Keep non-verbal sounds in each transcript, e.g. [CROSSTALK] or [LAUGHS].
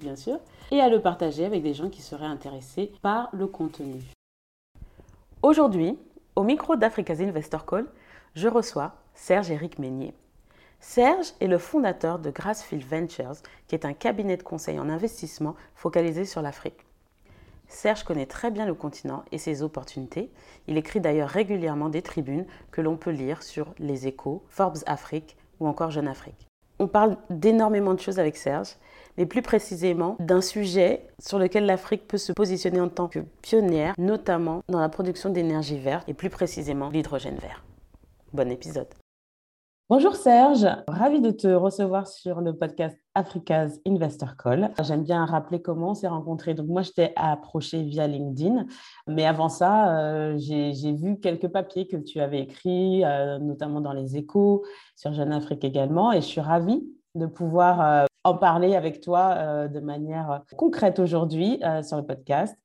bien sûr, et à le partager avec des gens qui seraient intéressés par le contenu. Aujourd'hui, au micro d'Africa's Investor Call, je reçois Serge-Éric Meignier. Serge est le fondateur de Grassfield Ventures, qui est un cabinet de conseil en investissement focalisé sur l'Afrique. Serge connaît très bien le continent et ses opportunités. Il écrit d'ailleurs régulièrement des tribunes que l'on peut lire sur Les Échos, Forbes Afrique ou encore Jeune Afrique. On parle d'énormément de choses avec Serge mais plus précisément d'un sujet sur lequel l'Afrique peut se positionner en tant que pionnière, notamment dans la production d'énergie verte et plus précisément l'hydrogène vert. Bon épisode. Bonjour Serge, ravi de te recevoir sur le podcast Africa's Investor Call. J'aime bien rappeler comment on s'est rencontrés. Donc moi, je t'ai approché via LinkedIn, mais avant ça, euh, j'ai vu quelques papiers que tu avais écrits, euh, notamment dans les échos, sur Jeune Afrique également, et je suis ravie de pouvoir euh, en parler avec toi euh, de manière concrète aujourd'hui euh, sur le podcast.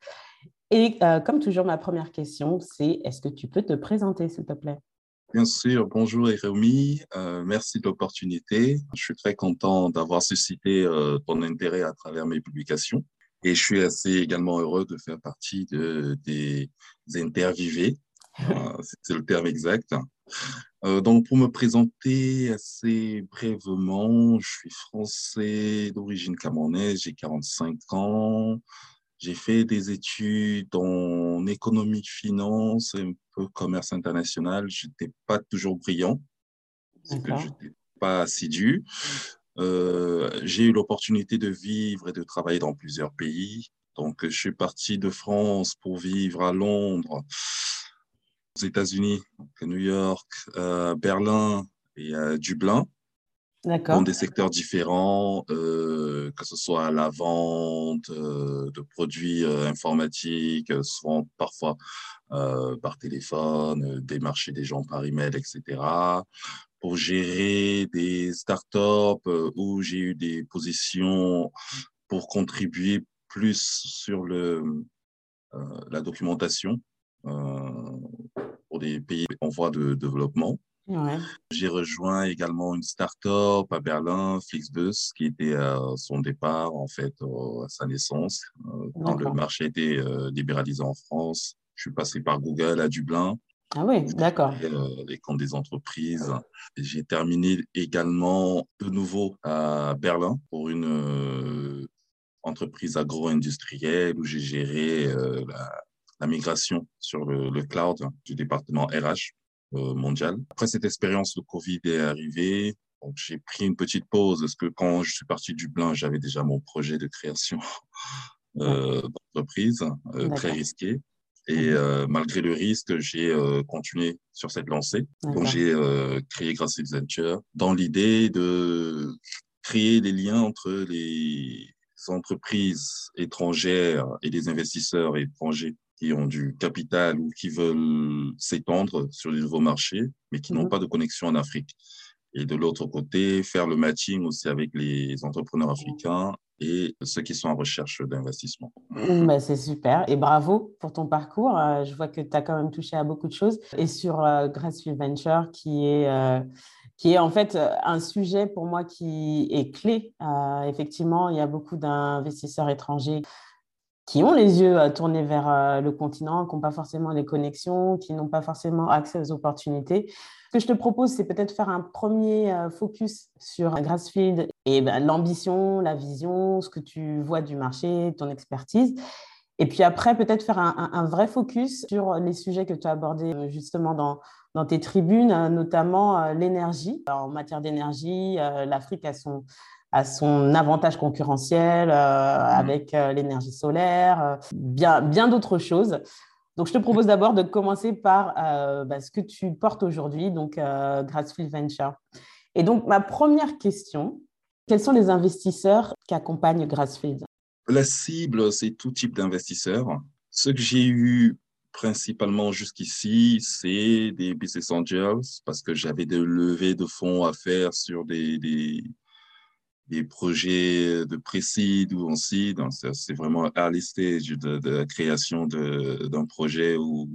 Et comme toujours, ma première question, c'est est-ce que tu peux te présenter, s'il te plaît? Bien sûr, bonjour Rémi, merci de l'opportunité. Je suis très content d'avoir suscité ton intérêt à travers mes publications. Et je suis assez également heureux de faire partie de, des interviewés, c'est le terme exact, euh, donc, pour me présenter assez brièvement, je suis français d'origine camerounaise, j'ai 45 ans. J'ai fait des études en économie finance et un peu commerce international. Je n'étais pas toujours brillant, parce que je n'étais pas assidu. Euh, j'ai eu l'opportunité de vivre et de travailler dans plusieurs pays. Donc, je suis parti de France pour vivre à Londres aux États-Unis, New York, euh, Berlin et euh, Dublin, dans des secteurs différents, euh, que ce soit la vente de produits informatiques, souvent parfois par téléphone, démarcher des gens par email, etc. Pour gérer des startups où j'ai eu des positions pour contribuer plus sur le, la documentation pour des pays en voie de développement. J'ai rejoint également une start-up à Berlin, Flixbus, qui était à son départ, en fait, à sa naissance, euh, quand le marché était euh, libéralisé en France. Je suis passé par Google à Dublin. Ah oui, d'accord. Euh, les comptes des entreprises. J'ai terminé également de nouveau à Berlin pour une entreprise agro-industrielle où j'ai géré la, la migration sur le, cloud du département RH euh, mondial. Après cette expérience, le Covid est arrivé. Donc, j'ai pris une petite pause parce que quand je suis parti du Dublin, j'avais déjà mon projet de création euh, d'entreprise, euh, très risqué. Et mhm. malgré le risque, j'ai continué sur cette lancée. Donc, j'ai créé Grassfield Venture dans l'idée de créer des liens entre les entreprises étrangères et les investisseurs étrangers qui ont du capital ou qui veulent s'étendre sur les nouveaux marchés, mais qui n'ont mhm. pas de connexion en Afrique. Et de l'autre côté, faire le matching aussi avec les entrepreneurs africains et ceux qui sont en recherche d'investissement. Bah, c'est super et bravo pour ton parcours. Euh, je vois que tu as quand même touché à beaucoup de choses. Et sur euh, Grassfield Venture, qui est, euh, qui est en fait un sujet pour moi qui est clé. effectivement, il y a beaucoup d'investisseurs étrangers qui ont les yeux euh, tournés vers euh, le continent, qui n'ont pas forcément les connexions, qui n'ont pas forcément accès aux opportunités. Ce que je te propose, c'est peut-être faire un premier euh, focus sur Grassfield et ben, l'ambition, la vision, ce que tu vois du marché, ton expertise. Et puis après, peut-être faire un, vrai focus sur les sujets que tu as abordés justement dans, dans tes tribunes, notamment l'énergie. En matière d'énergie, l'Afrique a son, à son avantage concurrentiel euh, mmh. avec euh, l'énergie solaire, euh, bien, bien d'autres choses. Donc, je te propose d'abord de commencer par bah, ce que tu portes aujourd'hui, donc Grassfield Venture. Et donc, ma première question, quels sont les investisseurs qui accompagnent Grassfield? La cible, c'est tout type d'investisseurs. Ce que j'ai eu principalement jusqu'ici, c'est des business angels parce que j'avais des levées de fonds à faire sur des, des, des projets de précide ou en seed. C'est vraiment early stage de, de la création d'un projet où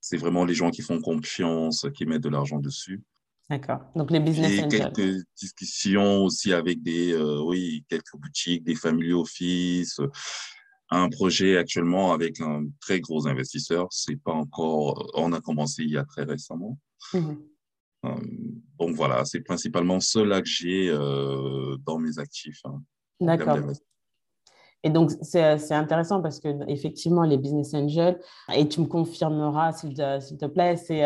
c'est vraiment les gens qui font confiance, qui mettent de l'argent dessus. D'accord. Donc les business angels. quelques discussions aussi avec des, euh, oui, quelques boutiques, des family office. Un projet actuellement avec un très gros investisseur. C'est pas encore. On a commencé il y a très récemment. Mhm. Donc voilà, c'est principalement cela que j'ai euh, dans mes actifs. Hein, D'accord. Et donc, c'est intéressant parce que effectivement, les business angels, et tu me confirmeras, s'il te, te, plaît, c'est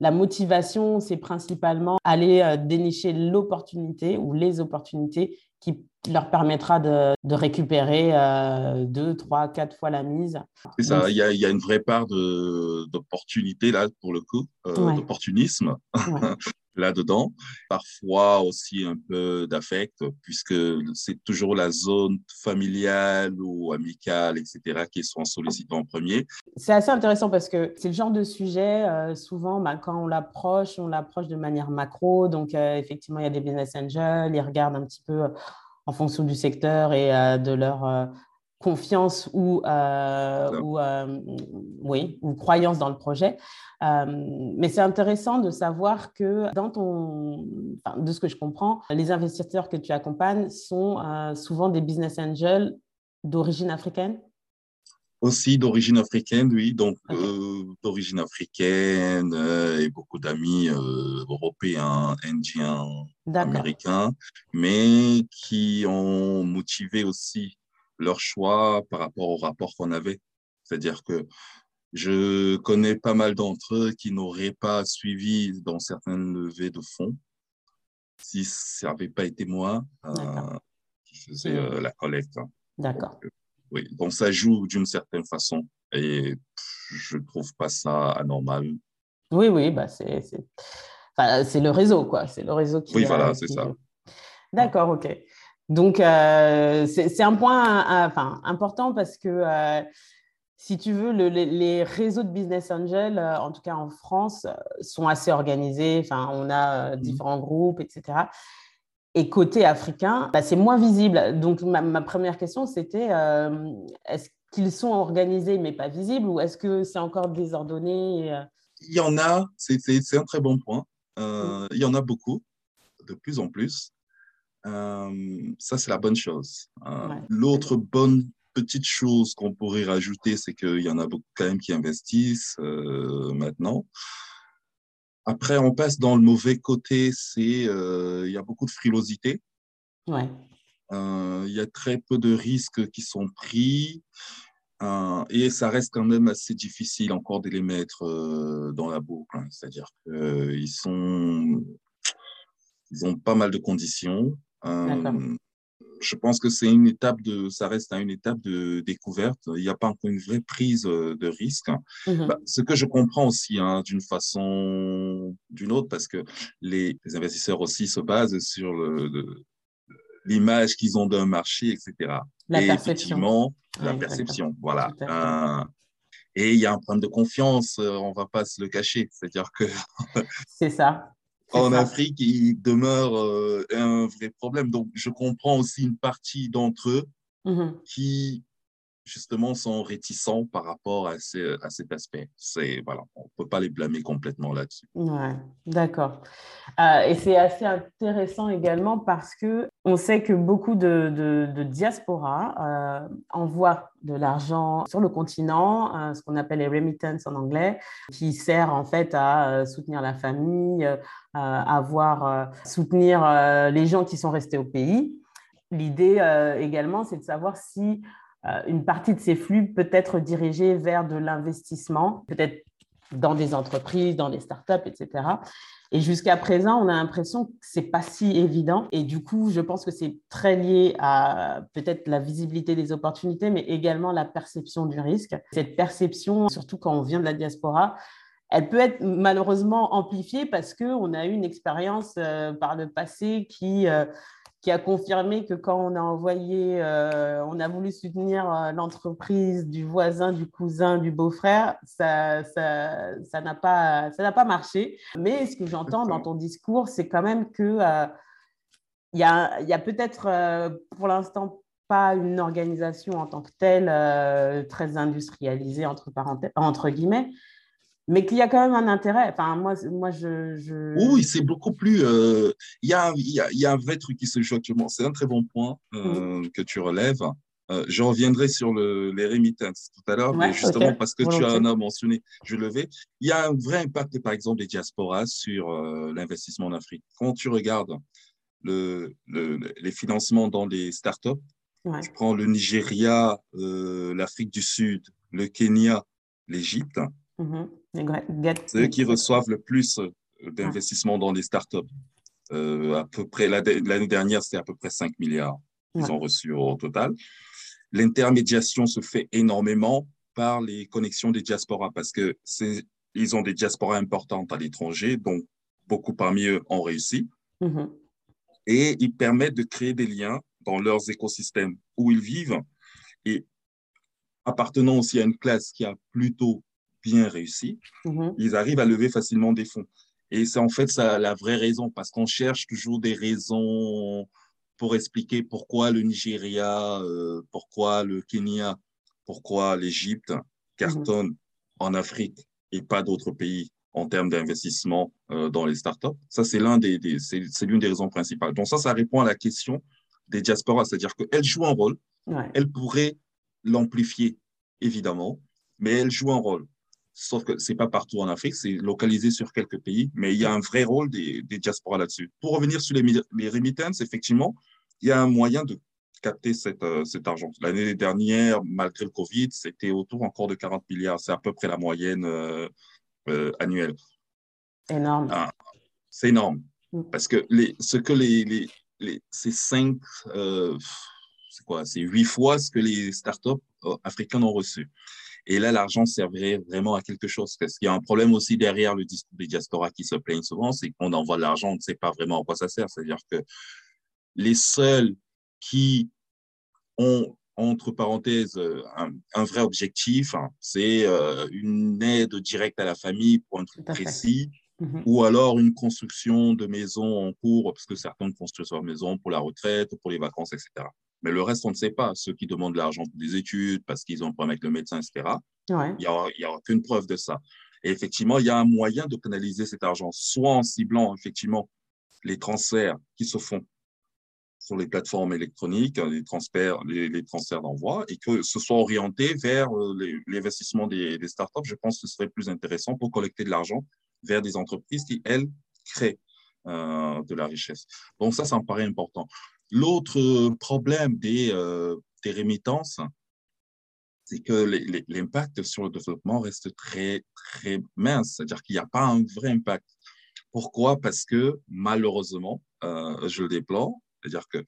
la motivation, c'est principalement aller euh, dénicher l'opportunité ou les opportunités qui leur permettra de, récupérer euh, deux, trois, quatre fois la mise. C'est ça, il y, a, une vraie part d'opportunité là, pour le coup, euh, d'opportunisme. [LAUGHS] là-dedans. Parfois aussi un peu d'affect, puisque c'est toujours la zone familiale ou amicale, etc., qui sont sollicités en premier. C'est assez intéressant parce que c'est le genre de sujet, euh, souvent, bah, quand on l'approche, on l'approche de manière macro. Donc, euh, effectivement, il y a des business angels, ils regardent un petit peu en fonction du secteur et euh, de leur confiance ou, ou, oui, ou croyance dans le projet. Euh, mais c'est intéressant de savoir que dans ton, de ce que je comprends, les investisseurs que tu accompagnes sont euh, souvent des business angels d'origine africaine? Aussi d'origine africaine, oui, donc euh, d'origine africaine et beaucoup d'amis européens, indiens, américains, mais qui ont motivé aussi leur choix par rapport au rapport qu'on avait. C'est-à-dire que je connais pas mal d'entre eux qui n'auraient pas suivi dans certaines levées de fonds si ça n'avait pas été moi euh, qui faisais euh, la collecte. Hein. D'accord. Euh, oui, donc ça joue d'une certaine façon et je ne trouve pas ça anormal. Oui, oui, bah c'est enfin, le réseau, quoi. C'est le réseau qui. Oui, voilà, c'est ça. D'accord, ok. Donc, c'est un point enfin, important parce que si tu veux, les, réseaux de business angels, euh, en tout cas en France, euh, sont assez organisés. Enfin, on a euh, mmh. différents groupes, etc. Et côté africain, bah, c'est moins visible. Donc, ma, première question, c'était est-ce qu'ils sont organisés mais pas visibles ou est-ce que c'est encore désordonné Il y en a, c'est un très bon point. Mmh. Il y en a beaucoup, de plus en plus. Ça, c'est la bonne chose. L'autre bonne petite chose qu'on pourrait rajouter, c'est qu'il y en a beaucoup quand même qui investissent euh, maintenant. Après, on passe dans le mauvais côté, c'est euh, il y a beaucoup de frilosité. Ouais. Euh, il y a très peu de risques qui sont pris. et ça reste quand même assez difficile encore de les mettre dans la boucle. Hein. C'est-à-dire qu'ils sont, ils ont pas mal de conditions je pense que c'est une étape de, ça reste une étape de découverte. Il n'y a pas encore une vraie prise euh, de risque. Mhm. Bah, ce que je comprends aussi hein, d'une façon, d'une autre, parce que les, investisseurs aussi se basent sur l'image qu'ils ont d'un marché, etc. La et perception. effectivement, la perception, voilà. Euh, et il y a un problème de confiance, euh, on ne va pas se le cacher. C'est-à-dire que. c'est ça en Afrique, il demeure euh, un vrai problème. Donc, je comprends aussi une partie d'entre eux mmh qui justement sont réticents par rapport à, à cet aspect. C'est voilà, on ne peut pas les blâmer complètement là-dessus. Ouais, d'accord. Euh, et c'est assez intéressant également parce que on sait que beaucoup de, de, diaspora euh, envoient de l'argent sur le continent, euh, ce qu'on appelle les remittances en anglais, qui sert en fait à soutenir la famille, à voir soutenir les gens qui sont restés au pays. L'idée également, c'est de savoir si une partie de ces flux peut être dirigée vers de l'investissement, peut-être dans des entreprises, dans des startups, etc. Et jusqu'à présent, on a l'impression que c'est pas si évident. Et du coup, je pense que c'est très lié à peut-être la visibilité des opportunités, mais également la perception du risque. Cette perception, surtout quand on vient de la diaspora, elle peut être malheureusement amplifiée parce qu'on a eu une expérience euh, par le passé qui, euh, qui a confirmé que quand on a envoyé, euh, on a voulu soutenir euh, l'entreprise du voisin, du cousin, du beau-frère, ça ça, ça n'a pas, ça pas marché. Mais ce que j'entends dans ton discours, c'est quand même que euh, il y a, y a peut-être pour l'instant pas une organisation en tant que telle très industrialisée entre, parenthèses, entre guillemets, mais qu'il y a quand même un intérêt. Enfin, moi, moi je. Oui, c'est beaucoup plus. Euh, il y, a, y, a, y, a, un vrai truc qui se joue actuellement. C'est un très bon point euh, que tu relèves. Euh, je reviendrai sur le, les remittances tout à l'heure, mais justement parce que tu en as mentionné, je le vais. Il y a un vrai impact, par exemple, des diasporas sur l'investissement en Afrique. Quand tu regardes le, le, les financements dans les startups, ouais. tu prends le Nigeria, l'Afrique du Sud, le Kenya, l'Égypte. Mm-hmm. C'est eux qui reçoivent le plus euh, d'investissements dans les startups. Euh, à peu près l'année dernière, c'était à peu près 5 milliards qu'ils ont reçus au total. L'intermédiation se fait énormément par les connexions des diasporas parce que c'est ils ont des diasporas importantes à l'étranger, donc beaucoup parmi eux ont réussi. Mm-hmm. Et ils permettent de créer des liens dans leurs écosystèmes où ils vivent et appartenant aussi à une classe qui a plutôt bien réussi, mhm. ils arrivent à lever facilement des fonds. Et c'est en fait ça la vraie raison, parce qu'on cherche toujours des raisons pour expliquer pourquoi le Nigeria, euh, pourquoi le Kenya, pourquoi l'Égypte cartonne en Afrique et pas d'autres pays en termes d'investissement euh, dans les startups. Ça, c'est l'un des, c'est, l'une des raisons principales. Donc ça, ça répond à la question des diasporas, c'est-à-dire qu'elles jouent un rôle, elles pourraient l'amplifier, évidemment, mais elles jouent un rôle sauf que c'est pas partout en Afrique, c'est localisé sur quelques pays, mais il y a un vrai rôle des, des diasporas là-dessus. Pour revenir sur les, les, remittances, effectivement, il y a un moyen de capter cette, euh, cet argent. L'année dernière, malgré le Covid, c'était autour encore de 40 milliards. C'est à peu près la moyenne euh, euh, annuelle. Énorme. Ah, c'est énorme. Mm. Parce que les, ce que les, les, les ces cinq, c'est quoi, c'est huit fois ce que les startups africaines ont reçu. Et là, l'argent servirait vraiment à quelque chose. Parce qu'il y a un problème aussi derrière le discours des diasporas qui se plaignent souvent, c'est qu'on envoie de l'argent, on ne sait pas vraiment à quoi ça sert. C'est-à-dire que les seuls qui ont, entre parenthèses, un, vrai objectif, hein, c'est euh, une aide directe à la famille pour un truc précis, mm-hmm. ou alors une construction de maisons en cours, parce que certains construisent leur maison pour la retraite, pour les vacances, etc. Mais le reste, on ne sait pas. Ceux qui demandent de l'argent pour des études, parce qu'ils ont un problème avec le médecin, etc., il n'y a, aucune preuve de ça. Et effectivement, il y a un moyen de canaliser cet argent, soit en ciblant effectivement les transferts qui se font sur les plateformes électroniques, les transferts, les, transferts d'envoi, et que ce soit orienté vers euh, l'investissement des, des, startups. Je pense que ce serait plus intéressant pour collecter de l'argent vers des entreprises qui, elles, créent euh, de la richesse. Donc ça, ça me paraît important. L'autre problème des, euh, des remittances, c'est que l'impact sur le développement reste très, très mince, c'est-à-dire qu'il n'y a pas un vrai impact. Pourquoi? Parce que malheureusement, euh, je le déplore, c'est-à-dire que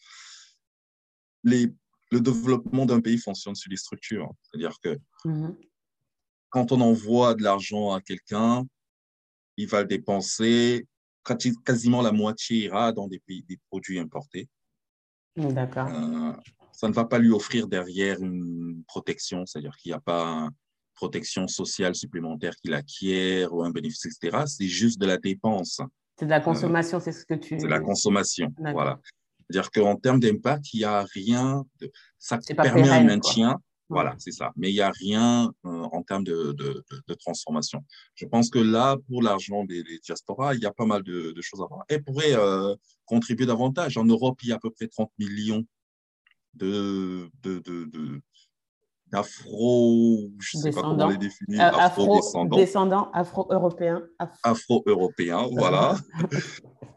les, le développement d'un pays fonctionne sur les structures. C'est-à-dire que mmh quand on envoie de l'argent à quelqu'un, il va le dépenser, quasiment la moitié ira dans des, pays, des produits importés. D'accord. Euh, ça ne va pas lui offrir derrière une protection, c'est-à-dire qu'il n'y a pas une protection sociale supplémentaire qu'il acquiert ou un bénéfice, etc. C'est juste de la dépense. C'est de la consommation, c'est ce que tu... C'est de la consommation, voilà. C'est-à-dire qu'en termes d'impact, il n'y a rien, de... ça permet un maintien, voilà, c'est ça. Mais il n'y a rien euh, en termes de, de, de, transformation. Je pense que là, pour l'argent des, des, diasporas, il y a pas mal de, choses à voir. Et pourrait euh, contribuer davantage. En Europe, il y a à peu près 30 millions de, d'afro, je ne sais pas comment les définir, euh, afro-descendants. Descendants afro-européens. Afro-européens, [LAUGHS] voilà.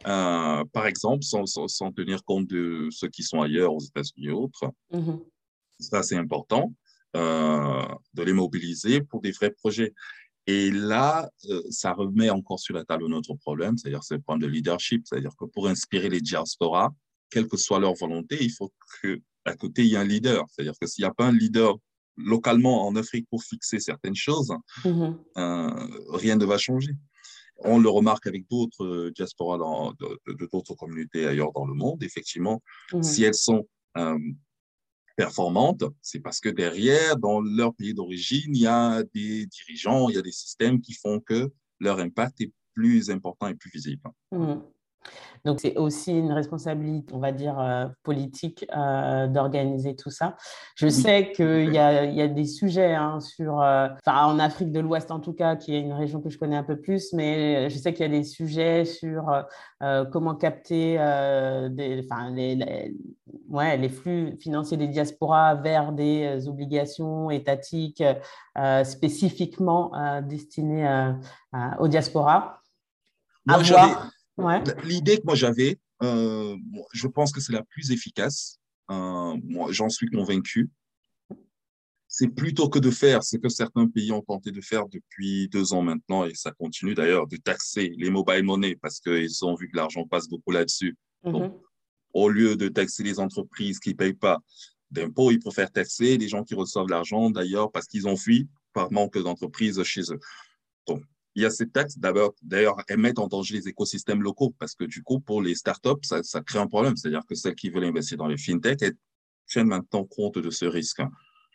[LAUGHS] par exemple, sans, sans, tenir compte de ceux qui sont ailleurs, aux États-Unis et autres. Mm-hmm. Ça, c'est important. Euh, de les mobiliser pour des vrais projets. Et là, euh, ça remet encore sur la table notre problème, c'est-à-dire ce problème de leadership, c'est-à-dire que pour inspirer les diasporas, quelle que soit leur volonté, il faut qu'à côté, il y ait un leader. C'est-à-dire que s'il n'y a pas un leader localement en Afrique pour fixer certaines choses, mm-hmm. euh, rien ne va changer. On le remarque avec d'autres diasporas dans, de d'autres communautés ailleurs dans le monde. Effectivement, mhm. si elles sont performantes, c'est parce que derrière, dans leur pays d'origine, il y a des dirigeants, il y a des systèmes qui font que leur impact est plus important et plus visible. Mhm. Donc, c'est aussi une responsabilité, on va dire, euh, politique euh, d'organiser tout ça. Je sais qu'il y a, y a, des sujets hein, sur, euh, en Afrique de l'Ouest en tout cas, qui est une région que je connais un peu plus, mais je sais qu'il y a des sujets sur comment capter des, les, les, ouais, les flux financiers des diasporas vers des obligations étatiques spécifiquement destinées aux diasporas. Moi, L'idée que moi j'avais, euh, je pense que c'est la plus efficace. Euh, moi, j'en suis convaincu. C'est plutôt que de faire ce que certains pays ont tenté de faire depuis deux ans maintenant, et ça continue d'ailleurs, de taxer les mobile money parce qu'ils ont vu que l'argent passe beaucoup là-dessus. Donc, mhm. au lieu de taxer les entreprises qui ne payent pas d'impôts, ils préfèrent taxer les gens qui reçoivent l'argent d'ailleurs parce qu'ils ont fui par manque d'entreprises chez eux. Donc, il y a ces taxes, d'ailleurs, elles mettent en danger les écosystèmes locaux parce que du coup, pour les startups, ça, ça crée un problème. C'est-à-dire que celles qui veulent investir dans les fintech, elles tiennent maintenant compte de ce risque.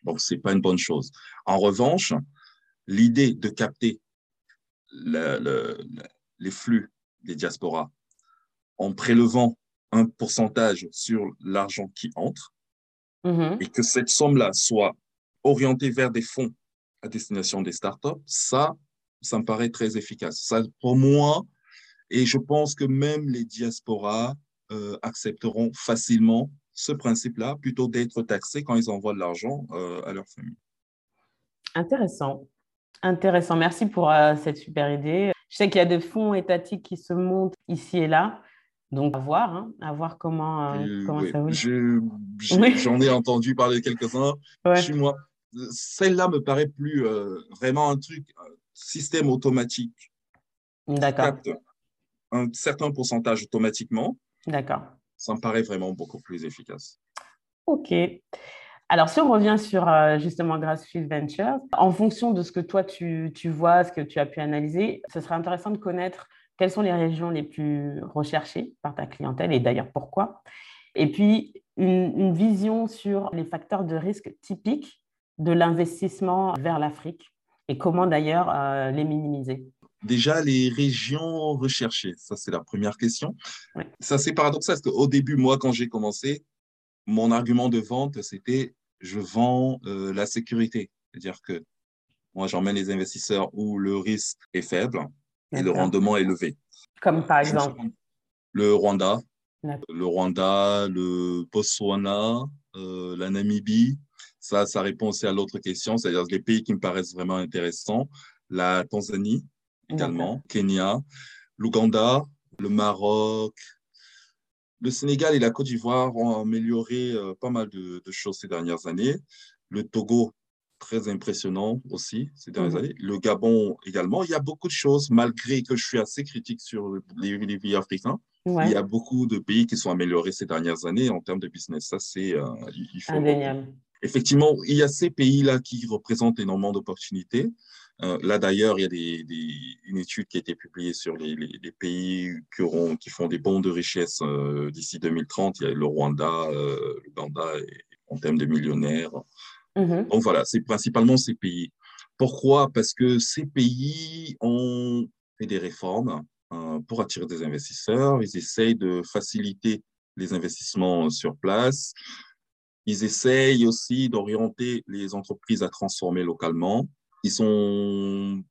Donc, c'est pas une bonne chose. En revanche, l'idée de capter le, le, les flux des diasporas en prélevant un pourcentage sur l'argent qui entre mm-hmm. et que cette somme-là soit orientée vers des fonds à destination des startups, ça, ça me paraît très efficace. Ça, pour moi, et je pense que même les diasporas euh, accepteront facilement ce principe-là plutôt d'être taxés quand ils envoient de l'argent euh, à leur famille. Intéressant. Intéressant. Merci pour euh, cette super idée. Je sais qu'il y a des fonds étatiques qui se montent ici et là. Donc, à voir, hein, à voir comment, comment ça va. J'en ai entendu parler quelques-uns. Chez moi, celle-là me paraît plus vraiment un truc système automatique capte un certain pourcentage automatiquement, D'accord. ça me paraît vraiment beaucoup plus efficace. OK. Alors, si on revient sur euh, justement Grassfield Ventures, en fonction de ce que toi tu, tu, vois, ce que tu as pu analyser, ce serait intéressant de connaître quelles sont les régions les plus recherchées par ta clientèle et d'ailleurs pourquoi. Et puis, une, une vision sur les facteurs de risque typiques de l'investissement vers l'Afrique et comment d'ailleurs euh, les minimiser? Déjà, les régions recherchées, ça c'est la première question. Ça c'est paradoxal parce qu'au début, moi, quand j'ai commencé, mon argument de vente, c'était je vends euh, la sécurité. C'est-à-dire que moi, j'emmène les investisseurs où le risque est faible et le rendement est élevé. Comme par exemple? Le Rwanda, le Rwanda, le Botswana, euh, la Namibie, ça, ça répond aussi à l'autre question, c'est-à-dire les pays qui me paraissent vraiment intéressants. La Tanzanie également, Kenya, l'Ouganda, le Maroc, le Sénégal et la Côte d'Ivoire ont amélioré euh, pas mal de, choses ces dernières années. Le Togo, très impressionnant aussi ces dernières mhm. années. Le Gabon également. Il y a beaucoup de choses, malgré que je suis assez critique sur les, pays africains. Il y a beaucoup de pays qui sont améliorés ces dernières années en termes de business. Ça, c'est euh, indéniable effectivement, il y a ces pays-là qui représentent énormément d'opportunités. Euh, là, d'ailleurs, il y a des, une étude qui a été publiée sur les, pays qui, auront, qui font des bons de richesse euh, d'ici 2030. Il y a le Rwanda, euh, l'Uganda en termes de millionnaires. Mm-hmm. Donc voilà, c'est principalement ces pays. Pourquoi? Parce que ces pays ont fait des réformes pour attirer des investisseurs. Ils essayent de faciliter les investissements sur place. Ils essayent aussi d'orienter les entreprises à transformer localement. Ils sont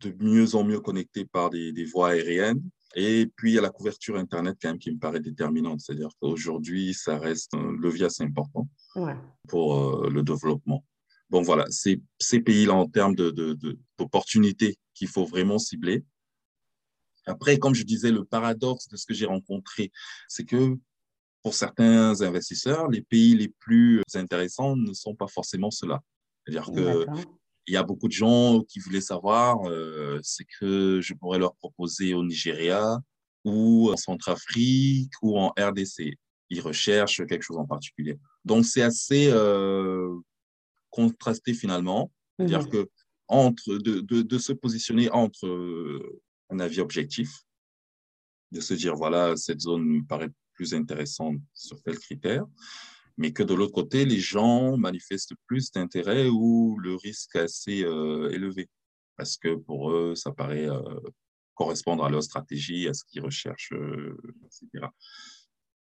de mieux en mieux connectés par des, voies aériennes. Et puis, il y a la couverture Internet quand même qui me paraît déterminante. C'est-à-dire qu'aujourd'hui, ça reste un levier assez important pour euh, le développement. Donc voilà, c'est ces pays-là en termes d'opportunités de, de, qu'il faut vraiment cibler. Après, comme je disais, le paradoxe de ce que j'ai rencontré, c'est que pour certains investisseurs, les pays les plus intéressants ne sont pas forcément ceux-là. C'est-à-dire qu'il y a beaucoup de gens qui voulaient savoir euh, ce que je pourrais leur proposer au Nigeria ou en Centrafrique ou en RDC. Ils recherchent quelque chose en particulier. Donc, c'est assez euh, contrasté finalement. C'est-à-dire mhm. que entre, de, de, de, se positionner entre un avis objectif, de se dire, voilà, cette zone me paraît plus intéressante sur tel critère, mais que de l'autre côté, les gens manifestent plus d'intérêt ou le risque est assez euh, élevé, parce que pour eux, ça paraît euh, correspondre à leur stratégie, à ce qu'ils recherchent, euh, etc.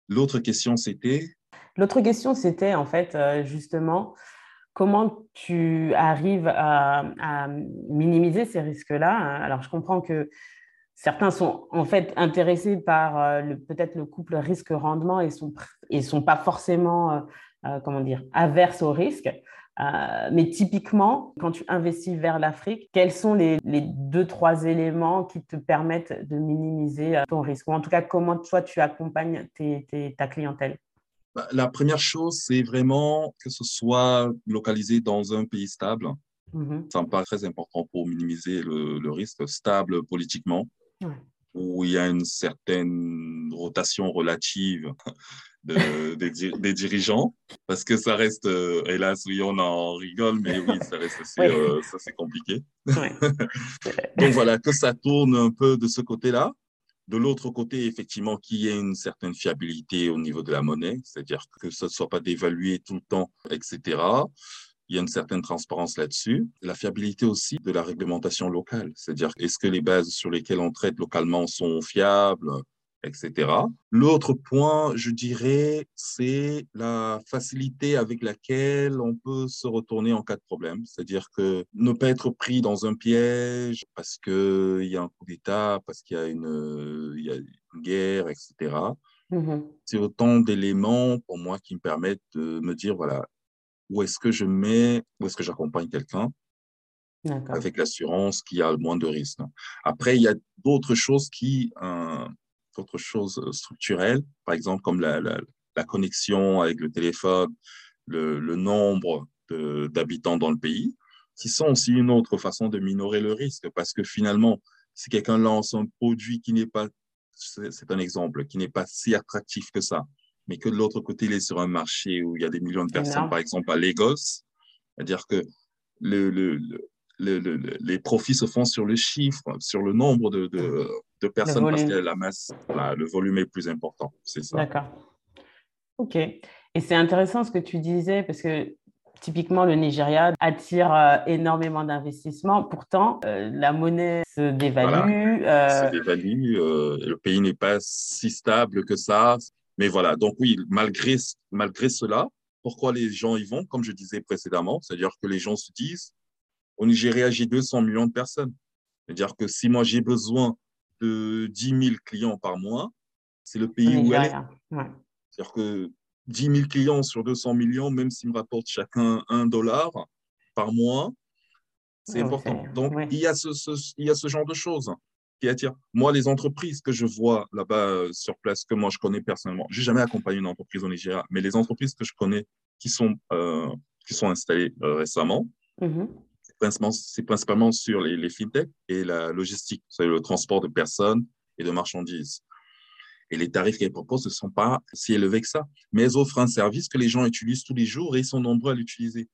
L'autre question, c'était? L'autre question, c'était en fait justement comment tu arrives à, minimiser ces risques-là. Alors, je comprends que certains sont en fait intéressés par euh, peut-être le couple risque-rendement et sont et sont pas forcément euh, euh, comment dire averses au risque. mais typiquement, quand tu investis vers l'Afrique, quels sont les, deux trois éléments qui te permettent de minimiser ton risque? Ou en tout cas comment toi tu accompagnes ta clientèle? Bah, La première chose, c'est vraiment que ce soit localisé dans un pays stable. Mm-hmm. Ça me paraît très important pour minimiser le risque stable politiquement où il y a une certaine rotation relative de, [LAUGHS] des, dirigeants, parce que ça reste, euh, hélas, oui, on en rigole, mais oui, ça reste assez, euh, compliqué. [LAUGHS] Donc voilà, que ça tourne un peu de ce côté-là. De l'autre côté, effectivement, qu'il y ait une certaine fiabilité au niveau de la monnaie, c'est-à-dire que ça ne soit pas dévalué tout le temps, etc il y a une certaine transparence là-dessus. La fiabilité aussi de la réglementation locale, c'est-à-dire est-ce que les bases sur lesquelles on traite localement sont fiables, etc. L'autre point, je dirais, c'est la facilité avec laquelle on peut se retourner en cas de problème. C'est-à-dire que ne pas être pris dans un piège parce qu'il y a un coup d'État, parce qu'il y, a une, y a une guerre, etc. Mm-hmm. C'est autant d'éléments pour moi qui me permettent de me dire, voilà, où est-ce que je mets, où est-ce que j'accompagne quelqu'un avec l'assurance qui a le moins de risques. Après, il y a d'autres choses qui, euh, d'autres choses structurelles, par exemple comme la, la, connexion avec le téléphone, le, le nombre d'habitants dans le pays, qui sont aussi une autre façon de minorer le risque, parce que finalement, si quelqu'un lance un produit qui n'est pas, c'est un exemple, qui n'est pas si attractif que ça, mais que de l'autre côté, il est sur un marché où il y a des millions de personnes, par exemple à Lagos. C'est-à-dire que le, le, le, les profits se font sur le chiffre, sur le nombre de, de, de personnes, parce que la masse, le volume est plus important. C'est ça. D'accord. OK. Et c'est intéressant ce que tu disais, parce que typiquement, le Nigeria attire euh, énormément d'investissements. Pourtant, euh, la monnaie se dévalue. Euh... Se dévalue. Euh, le pays n'est pas si stable que ça. Mais voilà, donc oui, malgré, malgré cela, pourquoi les gens y vont, comme je disais précédemment, c'est-à-dire que les gens se disent, au Nigeria, j'ai 200 millions de personnes. C'est-à-dire que si moi j'ai besoin de 10 000 clients par mois, c'est le pays où elle est. C'est-à-dire que 10 000 clients sur 200 millions, même s'ils me rapportent chacun un dollar par mois, c'est important. Donc, il, y a ce, il y a ce genre de choses qui attire. Moi, les entreprises que je vois là-bas euh, sur place, que moi je connais personnellement, j'ai jamais accompagné une entreprise au Nigeria, mais les entreprises que je connais qui sont, euh, qui sont installées euh, récemment, mm-hmm. c'est principalement, sur les, les fintech et la logistique, c'est le transport de personnes et de marchandises. Et les tarifs qu'elles proposent ne sont pas si élevés que ça. Mais elles offrent un service que les gens utilisent tous les jours et ils sont nombreux à l'utiliser.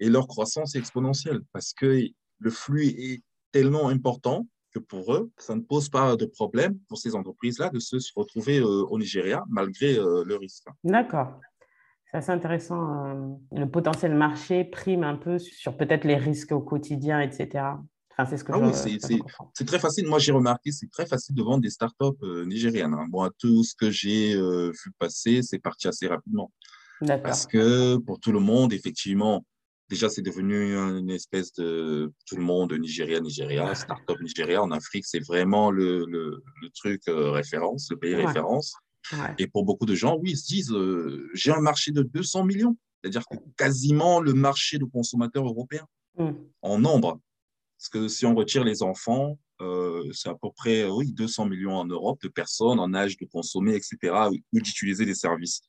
Et leur croissance est exponentielle parce que le flux est tellement important pour eux, ça ne pose pas de problème pour ces entreprises-là de se retrouver euh, au Nigeria malgré euh, le risque. D'accord. C'est assez intéressant. Euh, le potentiel marché prime un peu sur peut-être les risques au quotidien, etc. Enfin, c'est ce que ah oui, c'est très facile. Moi, j'ai remarqué, c'est très facile de vendre des startups nigériennes. Hein. Bon, tout ce que j'ai vu passer, c'est parti assez rapidement. Parce que pour tout le monde, effectivement, déjà, c'est devenu une espèce de tout le monde Nigeria, Nigeria, start-up Nigeria en Afrique, c'est vraiment le, le, le truc euh, référence, le pays référence. Et pour beaucoup de gens, oui, ils se disent euh, j'ai un marché de 200 millions, c'est-à-dire quasiment le marché de consommateurs européens mm. en nombre. Parce que si on retire les enfants, euh, c'est à peu près oui, 200 millions en Europe de personnes en âge de consommer, etc., ou d'utiliser des services.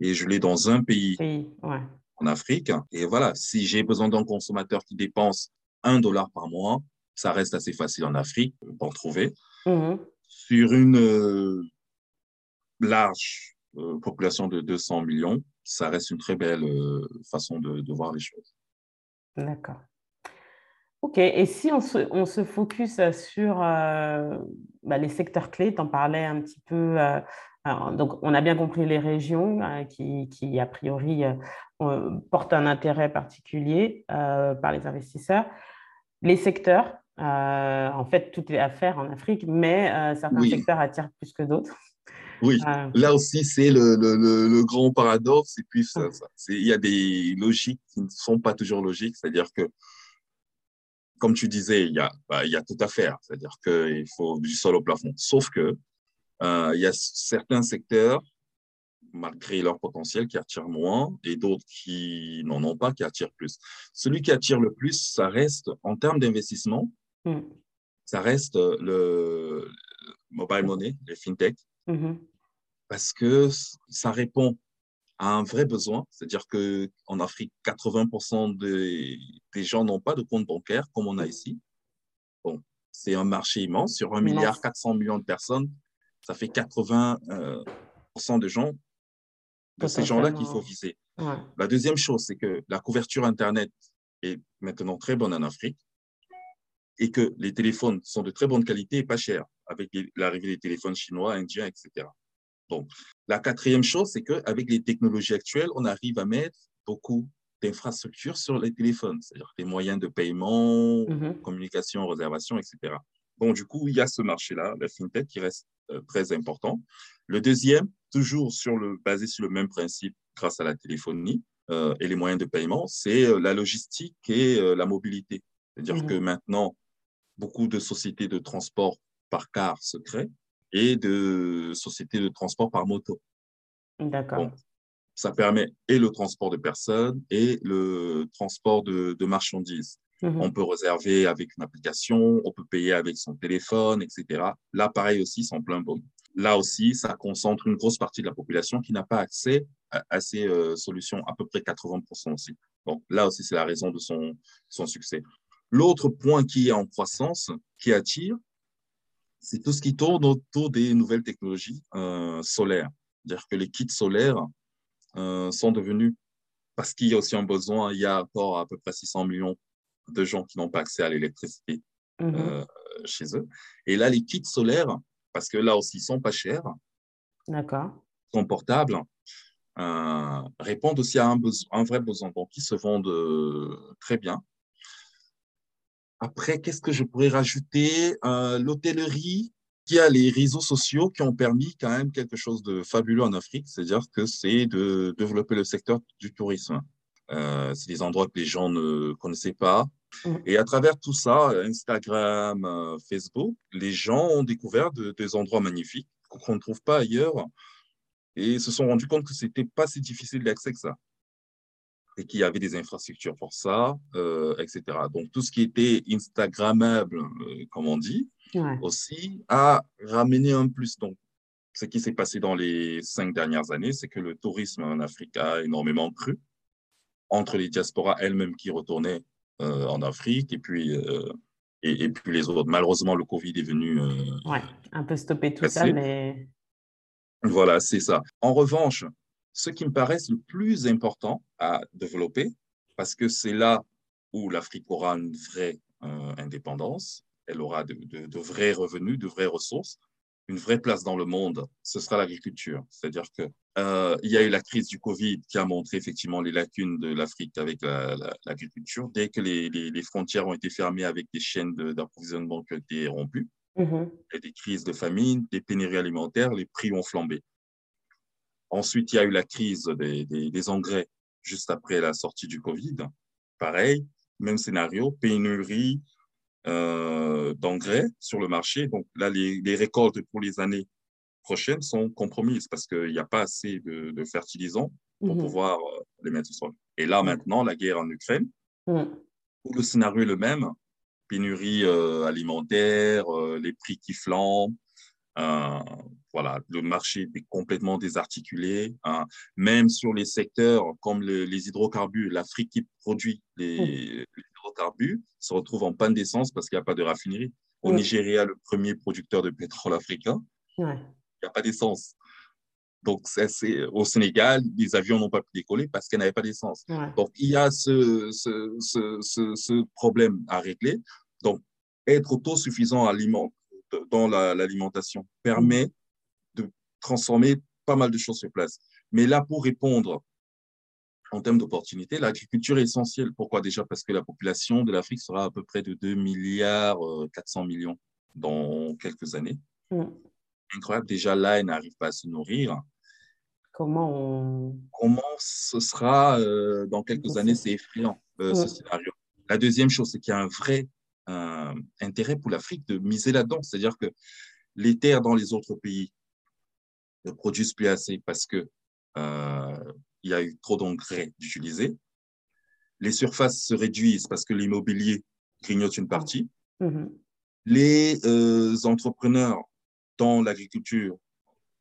Et je l'ai dans un pays. Ouais en Afrique. Et voilà, si j'ai besoin d'un consommateur qui dépense un dollar par mois, ça reste assez facile en Afrique d'en trouver. Mhm. Sur une euh, large euh, population de 200 millions, ça reste une très belle euh, façon de, voir les choses. D'accord. Ok, et si on se, on se focus sur bah, les secteurs clés, tu en parlais un petit peu, alors, donc on a bien compris les régions euh, qui, qui, a priori, portent un intérêt particulier par les investisseurs. Les secteurs, en fait, tout est à faire en Afrique, mais certains secteurs attirent plus que d'autres. Oui, là aussi, c'est le, le, le, grand paradoxe. Et puis, ça, ça, il y a des logiques qui ne sont pas toujours logiques. C'est-à-dire que comme tu disais, il y a, bah, il y a tout à faire. C'est-à-dire qu'il faut du sol au plafond. Sauf que euh, il y a certains secteurs, malgré leur potentiel, qui attirent moins et d'autres qui n'en ont pas, qui attirent plus. Celui qui attire le plus, ça reste, en termes d'investissement, mm. ça reste le mobile money, les fintech, mm-hmm. parce que ça répond a un vrai besoin, c'est-à-dire qu'en Afrique, 80% des, des gens n'ont pas de compte bancaire comme on a ici. Bon, c'est un marché immense. Sur 1 milliard 400 millions de personnes, ça fait 80% euh, de gens, de ces gens-là qu'il faut viser. La deuxième chose, c'est que la couverture Internet est maintenant très bonne en Afrique et que les téléphones sont de très bonne qualité et pas chers, avec l'arrivée des téléphones chinois, indiens, etc. Donc, la quatrième chose, c'est qu'avec les technologies actuelles, on arrive à mettre beaucoup d'infrastructures sur les téléphones, c'est-à-dire des moyens de paiement, mm-hmm. communication, réservation, etc. Bon, du coup, il y a ce marché-là, la fintech, qui reste euh, très important. Le deuxième, toujours sur le, basé sur le même principe grâce à la téléphonie euh, et les moyens de paiement, c'est euh, la logistique et la mobilité. C'est-à-dire que mm-hmm. maintenant, beaucoup de sociétés de transport par car se créent et de sociétés de transport par moto. D'accord. ça permet et le transport de personnes et le transport de, marchandises. Mhm. On peut réserver avec une application, on peut payer avec son téléphone, etc. Là, pareil aussi, c'est en plein bon. Là aussi, ça concentre une grosse partie de la population qui n'a pas accès à, ces euh, solutions, à peu près 80% aussi. Donc là aussi, c'est la raison de son, son succès. L'autre point qui est en croissance, qui attire, c'est tout ce qui tourne autour des nouvelles technologies euh, solaires. C'est-à-dire que les kits solaires euh, sont devenus, parce qu'il y a aussi un besoin, il y a encore à peu près 600 millions de gens qui n'ont pas accès à l'électricité mhm. euh, chez eux. Et là, les kits solaires, parce que là aussi, ils sont pas chers, sont portables, répondent aussi à un, un, vrai besoin. Donc, ils se vendent très bien. Après, qu'est-ce que je pourrais rajouter euh, L'hôtellerie, qui a les réseaux sociaux qui ont permis quand même quelque chose de fabuleux en Afrique, c'est-à-dire que c'est de développer le secteur du tourisme. Euh, c'est des endroits que les gens ne connaissaient pas. Mm. Et à travers tout ça, Instagram, euh, Facebook, les gens ont découvert des endroits magnifiques qu'on ne trouve pas ailleurs et se sont rendus compte que c'était pas si difficile d'accès que ça et qu'il y avait des infrastructures pour ça, euh, etc. Donc, tout ce qui était Instagrammable, euh, comme on dit, aussi, a ramené un plus. Donc, ce qui s'est passé dans les cinq dernières années, c'est que le tourisme en Afrique a énormément cru, entre les diasporas elles-mêmes qui retournaient euh, en Afrique et puis, et, puis les autres. Malheureusement, le Covid est venu... ouais, un peu stopper tout ça, mais... Voilà, c'est ça. En revanche, ce qui me paraît le plus important à développer, parce que c'est là où l'Afrique aura une vraie euh, indépendance, elle aura de, vrais revenus, de vraies ressources, une vraie place dans le monde, ce sera l'agriculture. C'est-à-dire qu'il euh, y a eu la crise du Covid qui a montré effectivement les lacunes de l'Afrique avec l'agriculture. Dès que les, frontières ont été fermées avec des chaînes d'approvisionnement qui ont été rompues, mm-hmm. et des crises de famine, des pénuries alimentaires, les prix ont flambé. Ensuite, il y a eu la crise des, engrais juste après la sortie du Covid. Pareil, même scénario, pénurie euh, d'engrais sur le marché. Donc là, les, récoltes pour les années prochaines sont compromises parce qu'il n'y a pas assez de, fertilisants pour mhm. pouvoir euh, les mettre au sol. Et là, maintenant, la guerre en Ukraine, où le scénario est le même, pénurie euh, alimentaire, les prix qui flambent, euh, voilà, le marché est complètement désarticulé. Hein. Même sur les secteurs comme les hydrocarbures, l'Afrique qui produit les, hydrocarbures se retrouve en panne d'essence parce qu'il n'y a pas de raffinerie. Au Nigeria, le premier producteur de pétrole africain, il n'y a pas d'essence. Donc, c'est, au Sénégal, les avions n'ont pas pu décoller parce qu'elles n'avaient pas d'essence. Donc, il y a ce, ce, ce, ce, problème à régler. Donc, être autosuffisant aliment, dans l'alimentation permet de transformer pas mal de choses sur place. Mais là, pour répondre en termes d'opportunités, l'agriculture est essentielle. Pourquoi déjà? Parce que la population de l'Afrique sera à peu près de 2 milliards 400 euh, millions dans quelques années. Mm. Incroyable. Déjà là, elle n'arrive pas à se nourrir. Comment on... Comment ce sera euh, dans quelques années C'est effrayant, euh, ce scénario. La deuxième chose, c'est qu'il y a un vrai intérêt pour l'Afrique de miser là-dedans. C'est-à-dire que les terres dans les autres pays ne produisent plus assez parce que euh, il y a eu trop d'engrais d'utiliser. Les surfaces se réduisent parce que l'immobilier grignote une partie. Mm-hmm. Les euh, entrepreneurs dans l'agriculture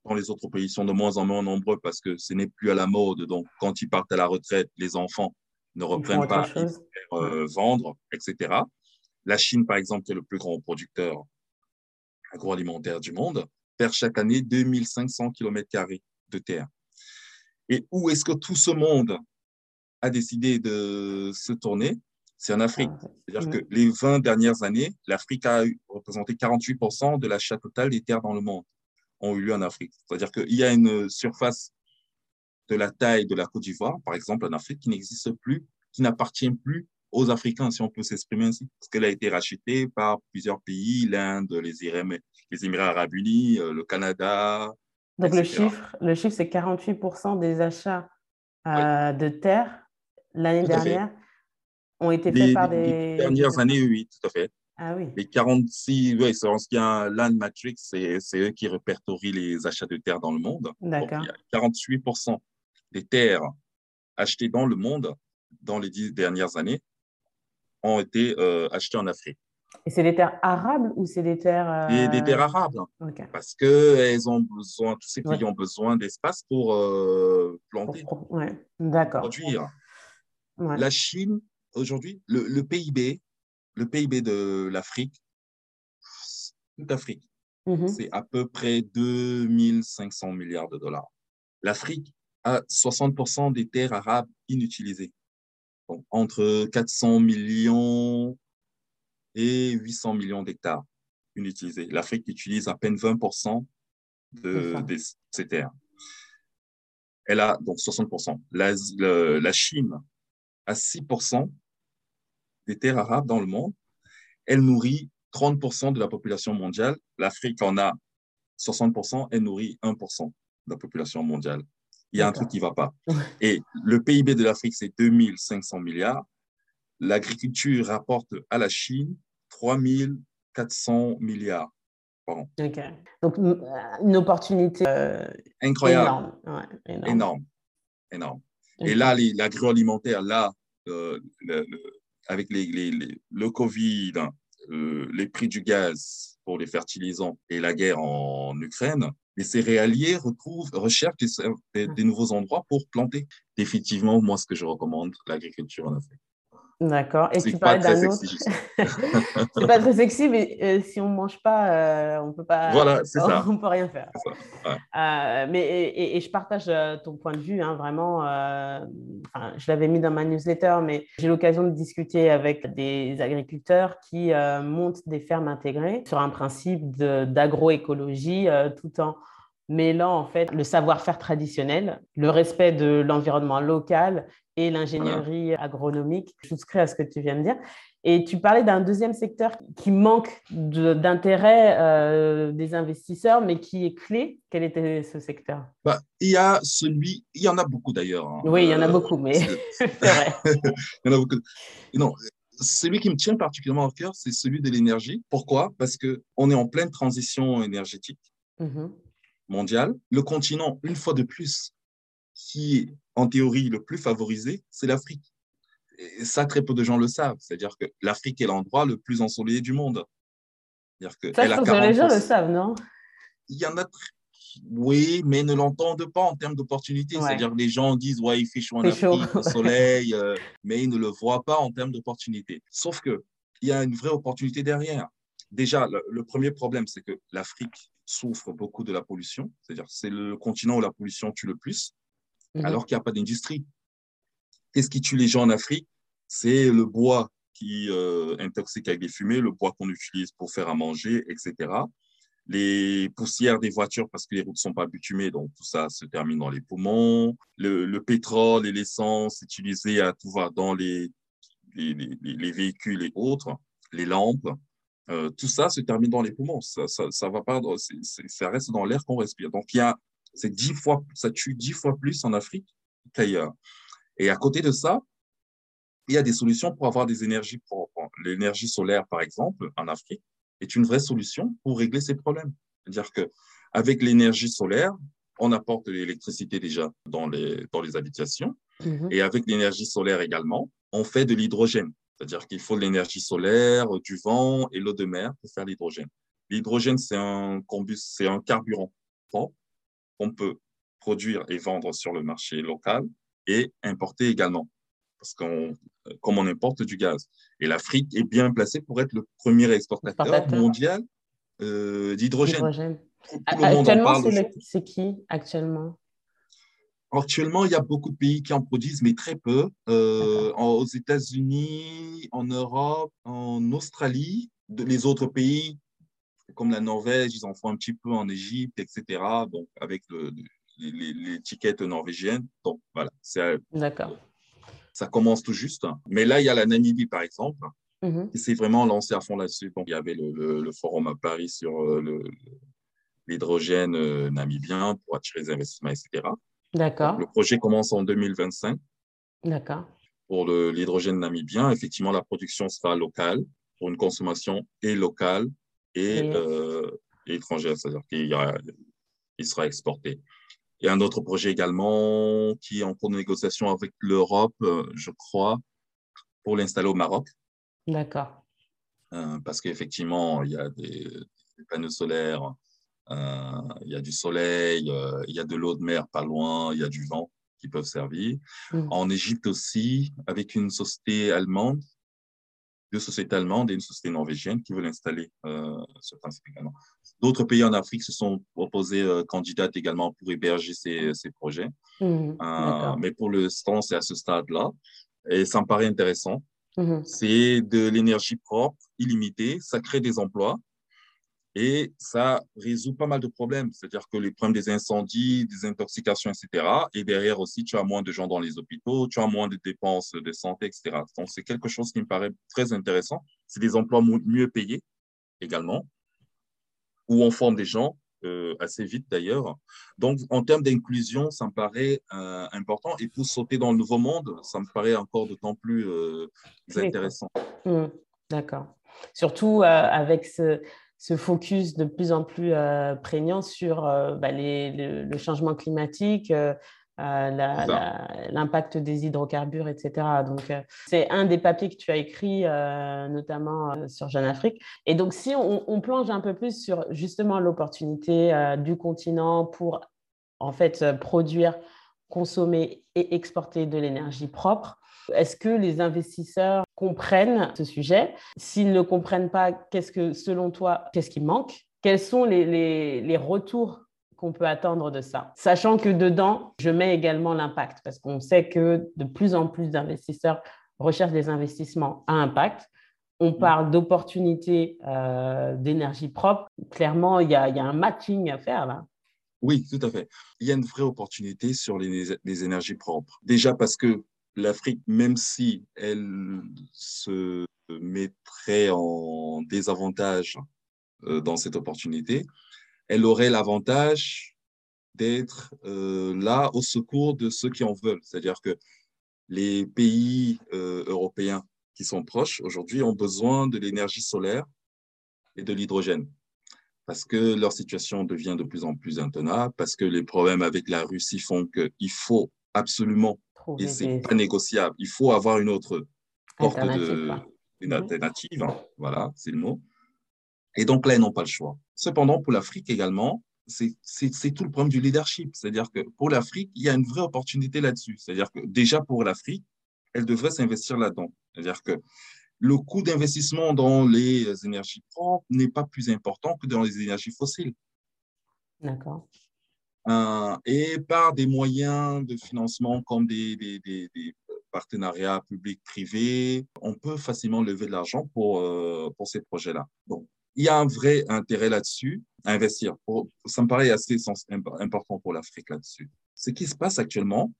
dans les autres pays sont de moins en moins nombreux parce que ce n'est plus à la mode. Donc, quand ils partent à la retraite, les enfants ne reprennent pas, à euh, vendre, etc. La Chine, par exemple, qui est le plus grand producteur agroalimentaire du monde, perd chaque année 2500 km de terre. Et où est-ce que tout ce monde a décidé de se tourner? C'est en Afrique. Ah, C'est-à-dire que les 20 dernières années, l'Afrique a représenté 48% de l'achat total des terres dans le monde ont eu lieu en Afrique. C'est-à-dire qu'il y a une surface de la taille de la Côte d'Ivoire, par exemple, en Afrique, qui n'existe plus, qui n'appartient plus aux Africains, si on peut s'exprimer ainsi, parce qu'elle a été rachetée par plusieurs pays, l'Inde, les, Émirats arabes unis, euh, le Canada. Donc le chiffre, le chiffre, c'est 48% des achats euh, de terre l'année dernière ont été faits par des... Les dernières années, oui, tout à fait. Ah oui. Les 46, oui, c'est ce qu'il y a Land Matrix, c'est eux qui répertorient les achats de terre dans le monde. D'accord. Il y a 48% des terres achetées dans le monde dans les dix dernières années ont été euh, achetés en Afrique. Et c'est des terres arables ou c'est des terres... Des, terres arables. Parce que ont besoin, tous ces pays ont besoin d'espace pour euh, planter. ouais. D'accord. Produire. La Chine, aujourd'hui, le, PIB, le PIB de l'Afrique, toute l'Afrique, mhm. c'est à peu près 2500 milliards de dollars. L'Afrique a 60% des terres arabes inutilisées entre 400 millions et 800 millions d'hectares inutilisés. L'Afrique utilise à peine 20% de, ces terres. Elle a donc 60%. La, la Chine a 6% des terres arabes dans le monde. Elle nourrit 30% de la population mondiale. L'Afrique en a 60%, elle nourrit 1% de la population mondiale il y a un truc qui ne va pas. Et le PIB de l'Afrique, c'est 2500 milliards. L'agriculture rapporte à la Chine 3400 milliards par an. Donc, une opportunité euh, incroyable. Énorme. énorme. Et là, l'agroalimentaire, là, euh, avec les, les, le Covid, euh, les prix du gaz pour les fertilisants et la guerre en Ukraine, les céréaliers retrouvent, recherchent des, des, nouveaux endroits pour planter. Définitivement, moi, ce que je recommande, l'agriculture en Afrique. D'accord. Et tu parlais d'un autre. [LAUGHS] c'est pas très sexy, mais euh, si on ne mange pas, euh, on peut pas. Voilà, [LAUGHS] c'est ça. On peut rien faire. Euh, mais et, je partage ton point de vue, hein, vraiment. je l'avais mis dans ma newsletter, mais j'ai l'occasion de discuter avec des agriculteurs qui montent des fermes intégrées sur un principe d'agroécologie, tout en mêlant en fait le savoir-faire traditionnel, le respect de l'environnement local et l'ingénierie agronomique. Je souscris à ce que tu viens de dire. Et tu parlais d'un deuxième secteur qui manque d'intérêt euh, des investisseurs, mais qui est clé. Quel était ce secteur? Bah, Il y a celui, il y en a beaucoup d'ailleurs. Hein. Oui, il y en a euh, beaucoup, mais c'est [LAUGHS] vrai. [LAUGHS] il y en a beaucoup. Non, celui qui me tient particulièrement au cœur, c'est celui de l'énergie. Pourquoi? Parce qu'on est en pleine transition énergétique. Mm-hmm mondiale, le continent, une fois de plus, qui est en théorie le plus favorisé, c'est l'Afrique. Et ça, très peu de gens le savent. C'est-à-dire que l'Afrique est l'endroit le plus ensoleillé du monde. Que ça, que les gens le savent, non? Il y en a oui, mais ne l'entendent pas en termes d'opportunités. C'est-à-dire que les gens disent, ouais, il fait chaud en Afrique, au [LAUGHS] soleil, euh, mais ils ne le voient pas en termes d'opportunités. Sauf qu'il y a une vraie opportunité derrière. Déjà, le premier problème, c'est que l'Afrique souffre beaucoup de la pollution. C'est-à-dire c'est le continent où la pollution tue le plus, mhm. alors qu'il n'y a pas d'industrie. Qu'est-ce qui tue les gens en Afrique? C'est le bois qui euh, intoxique avec des fumées, le bois qu'on utilise pour faire à manger, etc. Les poussières des voitures parce que les routes ne sont pas bitumées, donc tout ça se termine dans les poumons. Le, pétrole et l'essence utilisés à tout va dans les, les, les, véhicules et autres, les lampes, euh, tout ça se termine dans les poumons. Ça, ça, va pas, ça reste dans l'air qu'on respire. Donc, il y a, c'est dix fois, ça tue dix fois plus en Afrique qu'ailleurs. Et à côté de ça, il y a des solutions pour avoir des énergies propres. L'énergie solaire, par exemple, en Afrique, est une vraie solution pour régler ces problèmes. C'est-à-dire qu'avec l'énergie solaire, on apporte de l'électricité déjà dans les, dans les habitations. Mhm. Et avec l'énergie solaire également, on fait de l'hydrogène. C'est-à-dire qu'il faut de l'énergie solaire, du vent et l'eau de mer pour faire l'hydrogène. L'hydrogène, c'est un, c'est un carburant propre qu'on peut produire et vendre sur le marché local et importer également. Parce qu'on, comme on importe du gaz. Et l'Afrique est bien placée pour être le premier exportateur mondial euh, d'hydrogène. Actuellement, c'est qui actuellement? Actuellement, il y a beaucoup de pays qui en produisent, mais très peu. Euh, aux États-Unis, en Europe, en Australie, les autres pays, comme la Norvège, ils en font un petit peu en Égypte, etc. Donc, avec l'étiquette norvégienne. Donc, voilà. D'accord. Ça commence tout juste. Mais là, il y a la Namibie, par exemple, mm-hmm. qui s'est vraiment lancé à fond là-dessus. Donc, il y avait le, forum à Paris sur euh, l'hydrogène euh, namibien pour attirer les investissements, etc. D'accord. Le projet commence en 2025. D'accord. Pour l'hydrogène namibien, effectivement, la production sera locale pour une consommation et locale et, euh, étrangère, c'est-à-dire qu'il sera exporté. Il y a un autre projet également qui est en cours de négociation avec l'Europe, euh, je crois, pour l'installer au Maroc. D'accord. Euh, parce qu'effectivement, il y a des panneaux solaires euh, il y a du soleil, euh, il y a de l'eau de mer pas loin, il y a du vent qui peuvent servir. Mm. En Égypte aussi, avec une société allemande, deux sociétés allemandes et une société norvégienne qui veulent installer euh, ce principe également. D'autres pays en Afrique se sont proposés euh, candidates également pour héberger ces, ces projets. Mm. mais pour l'instant, c'est à ce stade-là. Et ça me paraît intéressant. Mm-hmm. C'est de l'énergie propre, illimitée, ça crée des emplois. Et ça résout pas mal de problèmes, c'est-à-dire que les problèmes des incendies, des intoxications, etc. Et derrière aussi, tu as moins de gens dans les hôpitaux, tu as moins de dépenses de santé, etc. Donc, c'est quelque chose qui me paraît très intéressant. C'est des emplois mieux payés également, où on forme des gens euh, assez vite d'ailleurs. Donc, en termes d'inclusion, ça me paraît euh, important. Et pour sauter dans le nouveau monde, ça me paraît encore d'autant plus euh, intéressant. Mmh. D'accord. Surtout avec ce, ce focus de plus en plus euh, prégnant sur euh, bah, le, changement climatique, euh, l'impact des hydrocarbures, etc. Donc, c'est un des papiers que tu as écrit, notamment sur Jeune Afrique. Et donc, si on, plonge un peu plus sur justement l'opportunité du continent pour, en fait, produire, consommer et exporter de l'énergie propre, est-ce que les investisseurs comprennent ce sujet S'ils ne comprennent pas, qu'est-ce que, selon toi, qu'est-ce qui manque Quels sont les, retours qu'on peut attendre de ça? Sachant que dedans, je mets également l'impact, parce qu'on sait que de plus en plus d'investisseurs recherchent des investissements à impact. On parle d'opportunités euh, d'énergie propre. Clairement, il y, a, un matching à faire là. Oui, tout à fait. Il y a une vraie opportunité sur les, les énergies propres. Déjà parce que l'Afrique, même si elle se mettrait en désavantage euh, dans cette opportunité, elle aurait l'avantage d'être euh, là au secours de ceux qui en veulent. C'est-à-dire que les pays euh, européens qui sont proches aujourd'hui ont besoin de l'énergie solaire et de l'hydrogène parce que leur situation devient de plus en plus intenable, parce que les problèmes avec la Russie font qu'il faut absolument et c'est pas négociable. Il faut avoir une autre porte de, une mhm. alternative. Hein. Voilà, c'est le mot. Et donc là, ils n'ont pas le choix. Cependant, pour l'Afrique également, c'est tout le problème du leadership. C'est-à-dire que pour l'Afrique, il y a une vraie opportunité là-dessus. C'est-à-dire que déjà pour l'Afrique, elle devrait s'investir là-dedans. C'est-à-dire que le coût d'investissement dans les énergies propres n'est pas plus important que dans les énergies fossiles. D'accord. Euh, et par des moyens de financement comme des, des partenariats publics-privés, on peut facilement lever de l'argent pour, euh, pour ces projets-là. Donc, il y a un vrai intérêt là-dessus à investir. Ça me paraît assez important pour l'Afrique là-dessus. Ce qui se passe actuellement,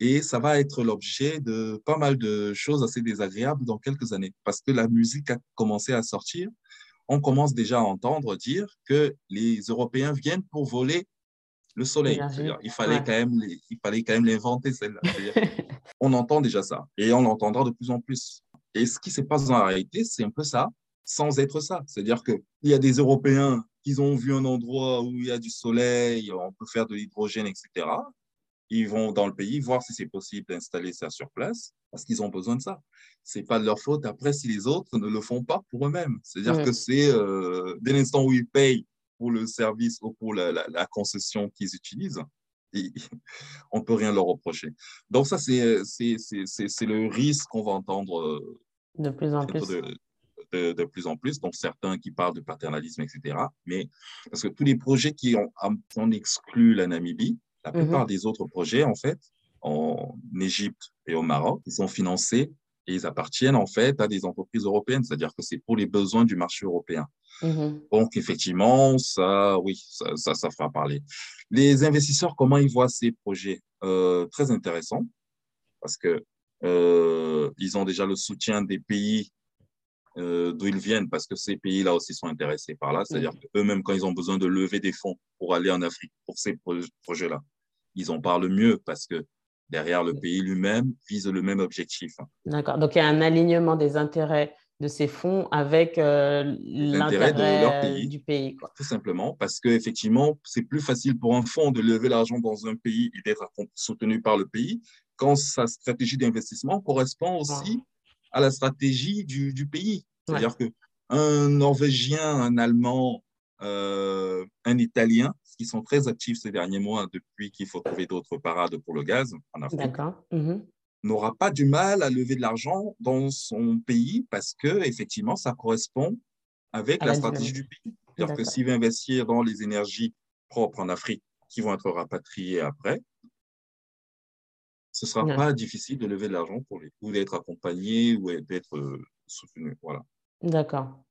et ça va être l'objet de pas mal de choses assez désagréables dans quelques années, parce que la musique a commencé à sortir. On commence déjà à entendre dire que les Européens viennent pour voler le soleil. Il fallait, quand même il fallait quand même l'inventer, celle-là. [LAUGHS] on entend déjà ça et on l'entendra de plus en plus. Et ce qui se passe dans la réalité, c'est un peu ça, sans être ça. C'est-à-dire qu'il y a des Européens qui ont vu un endroit où il y a du soleil, on peut faire de l'hydrogène, etc. Ils vont dans le pays voir si c'est possible d'installer ça sur place parce qu'ils ont besoin de ça. C'est pas de leur faute après si les autres ne le font pas pour eux-mêmes. C'est-à-dire que c'est euh, dès l'instant où ils payent pour le service ou pour la, la, concession qu'ils utilisent, et [LAUGHS] on ne peut rien leur reprocher. Donc ça, c'est le risque qu'on va entendre de plus en plus. De, de, plus en plus, donc certains qui parlent de paternalisme, etc. Mais parce que tous les projets qui ont, ont exclu la Namibie, la plupart mhm. des autres projets, en fait, en Égypte et au Maroc, ils sont financés et ils appartiennent en fait à des entreprises européennes, c'est-à-dire que c'est pour les besoins du marché européen. Mhm. Donc, effectivement, ça, oui, ça, ça, fera parler. Les investisseurs, comment ils voient ces projets? Euh, Très intéressants, parce que euh, ils ont déjà le soutien des pays euh, d'où ils viennent, parce que ces pays-là aussi sont intéressés par là. C'est-à-dire mhm. qu'eux-mêmes, quand ils ont besoin de lever des fonds pour aller en Afrique pour ces projets-là, ils en parlent mieux parce que derrière le pays lui-même vise le même objectif. D'accord. Donc il y a un alignement des intérêts de ces fonds avec euh, l'intérêt du pays. Quoi. Tout simplement, parce qu'effectivement, c'est plus facile pour un fonds de lever l'argent dans un pays et d'être soutenu par le pays quand sa stratégie d'investissement correspond aussi à la stratégie du, du pays. C'est-à-dire que qu'un Norvégien, un Allemand, euh, un Italien, qui sont très actifs ces derniers mois depuis qu'il faut trouver d'autres parades pour le gaz en Afrique, mhm. n'aura pas du mal à lever de l'argent dans son pays parce que effectivement, ça correspond avec la, stratégie du pays. C'est-à-dire que s'il veut investir dans les énergies propres en Afrique qui vont être rapatriées après, ce ne sera pas difficile de lever de l'argent pour lui, ou d'être accompagné ou d'être euh, soutenu. Voilà. D'accord.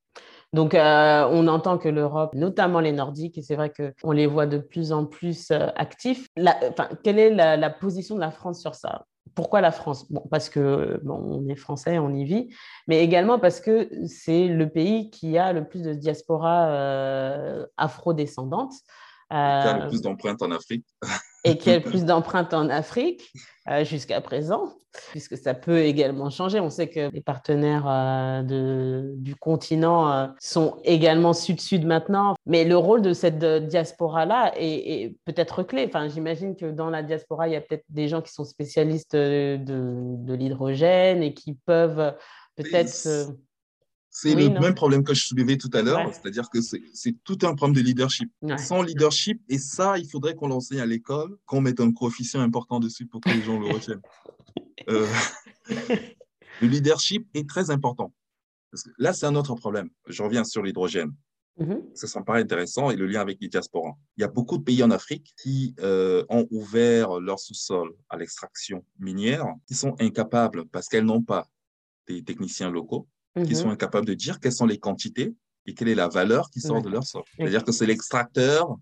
Donc, euh, on entend que l'Europe, notamment les Nordiques, et c'est vrai qu'on les voit de plus en plus euh, actifs. quelle est la, position de la France sur ça? Pourquoi la France? Bon, Parce que on est français, on y vit, mais également parce que c'est le pays qui a le plus de diaspora euh, afro-descendante. a le plus d'empreintes en Afrique. [LAUGHS] et qui a le plus d'empreintes en Afrique jusqu'à présent puisque ça peut également changer. On sait que les partenaires euh, de, du continent euh, sont également sud-sud maintenant, mais le rôle de cette diaspora-là est, peut-être clé. Enfin, j'imagine que dans la diaspora, il y a peut-être des gens qui sont spécialistes de, de l'hydrogène et qui peuvent peut-être... C'est le même problème que je soulevais tout à l'heure, c'est-à-dire que c'est tout un problème de leadership. Sans leadership, et ça, il faudrait qu'on l'enseigne à l'école, qu'on mette un coefficient important dessus pour que les gens le retiennent. [LAUGHS] Euh, le leadership est très important. là, c'est un autre problème. Je reviens sur l'hydrogène. Mm-hmm. Ça me paraît intéressant et le lien avec les diasporas. Il y a beaucoup de pays en Afrique qui euh, ont ouvert leur sous-sol à l'extraction minière, qui sont incapables, parce qu'elles n'ont pas des techniciens locaux, qui sont incapables de dire quelles sont les quantités et quelle est la valeur qui sort de leur sol. C'est-à-dire que c'est l'extracteur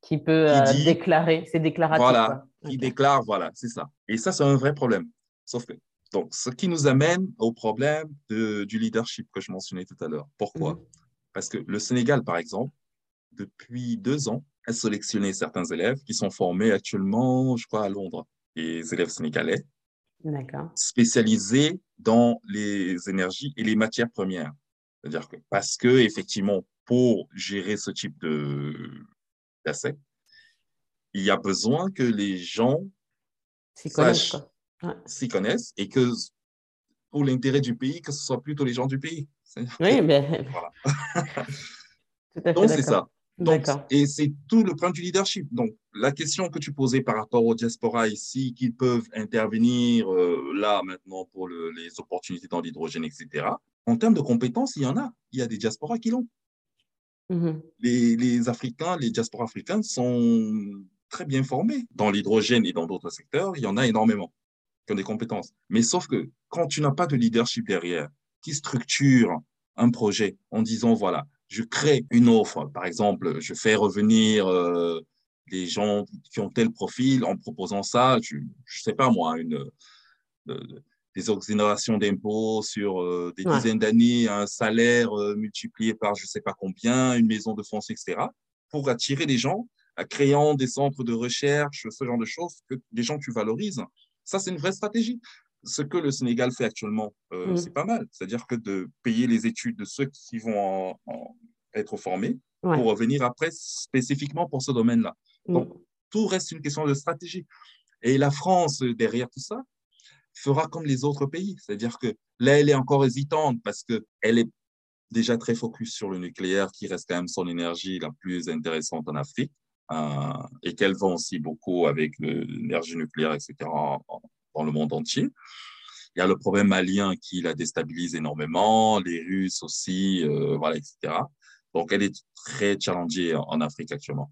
qui peut euh, déclarer, c'est déclaratif. Voilà, qui déclare, voilà, c'est ça. Et ça, c'est un vrai problème. Sauf que, donc, ce qui nous amène au problème de, du leadership que je mentionnais tout à l'heure. Pourquoi? Mhm. Parce que le Sénégal, par exemple, depuis deux ans, a sélectionné certains élèves qui sont formés actuellement, je crois, à Londres, les élèves sénégalais, spécialisés dans les énergies et les matières premières. C'est-à-dire que parce que, effectivement, pour gérer ce type d'assets, il y a besoin que les gens s'y connaissent et que pour l'intérêt du pays, que ce soit plutôt les gens du pays. Oui, mais... [LAUGHS] Voilà. [LAUGHS] Donc, c'est ça. Donc, et c'est tout le point du leadership. Donc, la question que tu posais par rapport aux diaspora ici, qu'ils peuvent intervenir euh, là maintenant pour les opportunités dans l'hydrogène, etc. En termes de compétences, il y en a. Il y a des diasporas qui l'ont. Mhm. Les, les, Africains, les diasporas africains sont très bien formés. Dans l'hydrogène et dans d'autres secteurs, il y en a énormément qui ont des compétences. Mais sauf que quand tu n'as pas de leadership derrière, qui structure un projet en disant, voilà, je crée une offre, par exemple, je fais revenir euh, les gens qui ont tel profil en proposant ça, je ne sais pas moi, une, euh, des exonérations d'impôts sur euh, des dizaines d'années, un salaire multiplié par je ne sais pas combien, une maison de fonds, etc., pour attirer les gens, à créant des centres de recherche, ce genre de choses, que des gens tu valorises. Ça, c'est une vraie stratégie. Ce que le Sénégal fait actuellement, euh, mm. c'est pas mal. C'est-à-dire que de payer les études de ceux qui vont être formés pour revenir après spécifiquement pour ce domaine-là. Mm. Donc, tout reste une question de stratégie. Et la France, derrière tout ça, fera comme les autres pays. C'est-à-dire que là, elle est encore hésitante parce qu'elle est déjà très focus sur le nucléaire, qui reste quand même son énergie la plus intéressante en Afrique. Euh, et qu'elle vend aussi beaucoup avec l'énergie nucléaire, etc., dans le monde entier. Il y a le problème malien qui la déstabilise énormément, les Russes aussi, euh, voilà, etc. Donc, elle est très challengée en Afrique actuellement.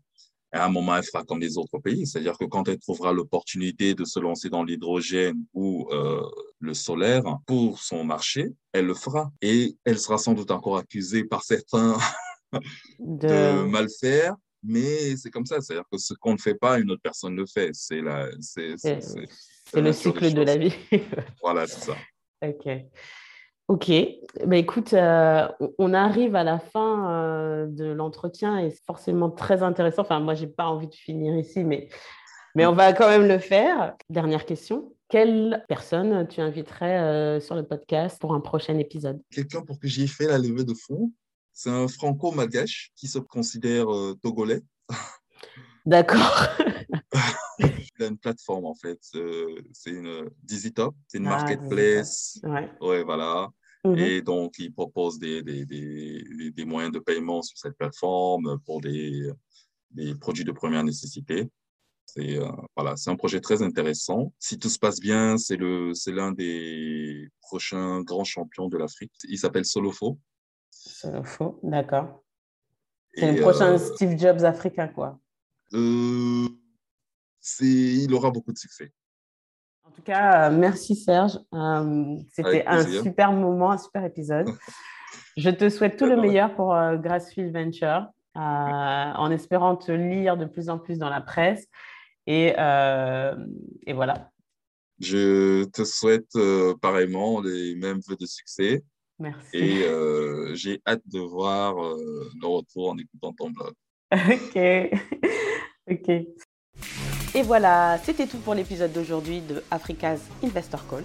Et à un moment, elle fera comme les autres pays, c'est-à-dire que quand elle trouvera l'opportunité de se lancer dans l'hydrogène ou euh, le solaire pour son marché, elle le fera. Et elle sera sans doute encore accusée par certains [LAUGHS] de, de mal faire, mais c'est comme ça, c'est-à-dire que ce qu'on ne fait pas, une autre personne le fait. C'est la, c'est, le cycle de la vie. [LAUGHS] voilà, c'est ça. Ok. Ok. Bah, écoute, euh, on arrive à la fin euh, de l'entretien et c'est forcément très intéressant. Enfin, moi, j'ai pas envie de finir ici, mais, mais on va quand même le faire. Dernière question. Quelle personne tu inviterais euh, sur le podcast pour un prochain épisode? Quelqu'un pour que j'y fait la levée de fonds c'est un franco-malgache qui se considère euh, togolais. [LAUGHS] D'accord. [LAUGHS] Il a une plateforme en fait. c'est une Dizitop, c'est une ah, marketplace. Ouais. voilà. Mhm. Et donc, il propose des, des, des, des, moyens de paiement sur cette plateforme pour des, des produits de première nécessité. C'est euh, voilà, c'est un projet très intéressant. Si tout se passe bien, c'est le c'est l'un des prochains grands champions de l'Afrique. Il s'appelle Solofo. C'est faux, d'accord. C'est le prochain euh, Steve Jobs africain, quoi. Euh, il aura beaucoup de succès. En tout cas, euh, merci Serge. C'était un super moment, un super épisode. [LAUGHS] Je te souhaite tout le meilleur pour Grassfield Venture, en espérant te lire de plus en plus dans la presse. Et, et voilà. Je te souhaite pareillement les mêmes vœux de succès. Merci. Et euh, j'ai hâte de voir euh, le retour en écoutant ton blog. ok. [LAUGHS] ok. Et voilà, c'était tout pour l'épisode d'aujourd'hui de Africa's Investor Call.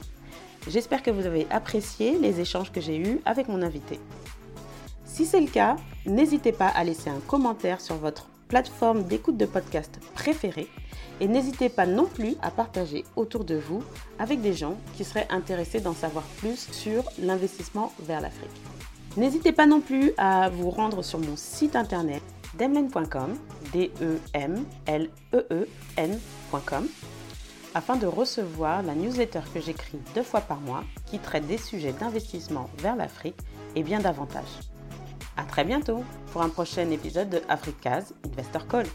J'espère que vous avez apprécié les échanges que j'ai eus avec mon invité. Si c'est le cas, n'hésitez pas à laisser un commentaire sur votre plateforme d'écoute de podcast préférée et n'hésitez pas non plus à partager autour de vous avec des gens qui seraient intéressés d'en savoir plus sur l'investissement vers l'Afrique. N'hésitez pas non plus à vous rendre sur mon site internet demlen.com, d e m l e e n.com afin de recevoir la newsletter que j'écris deux fois par mois qui traite des sujets d'investissement vers l'Afrique et bien davantage. À très bientôt pour un prochain épisode de Africa's Investor Call.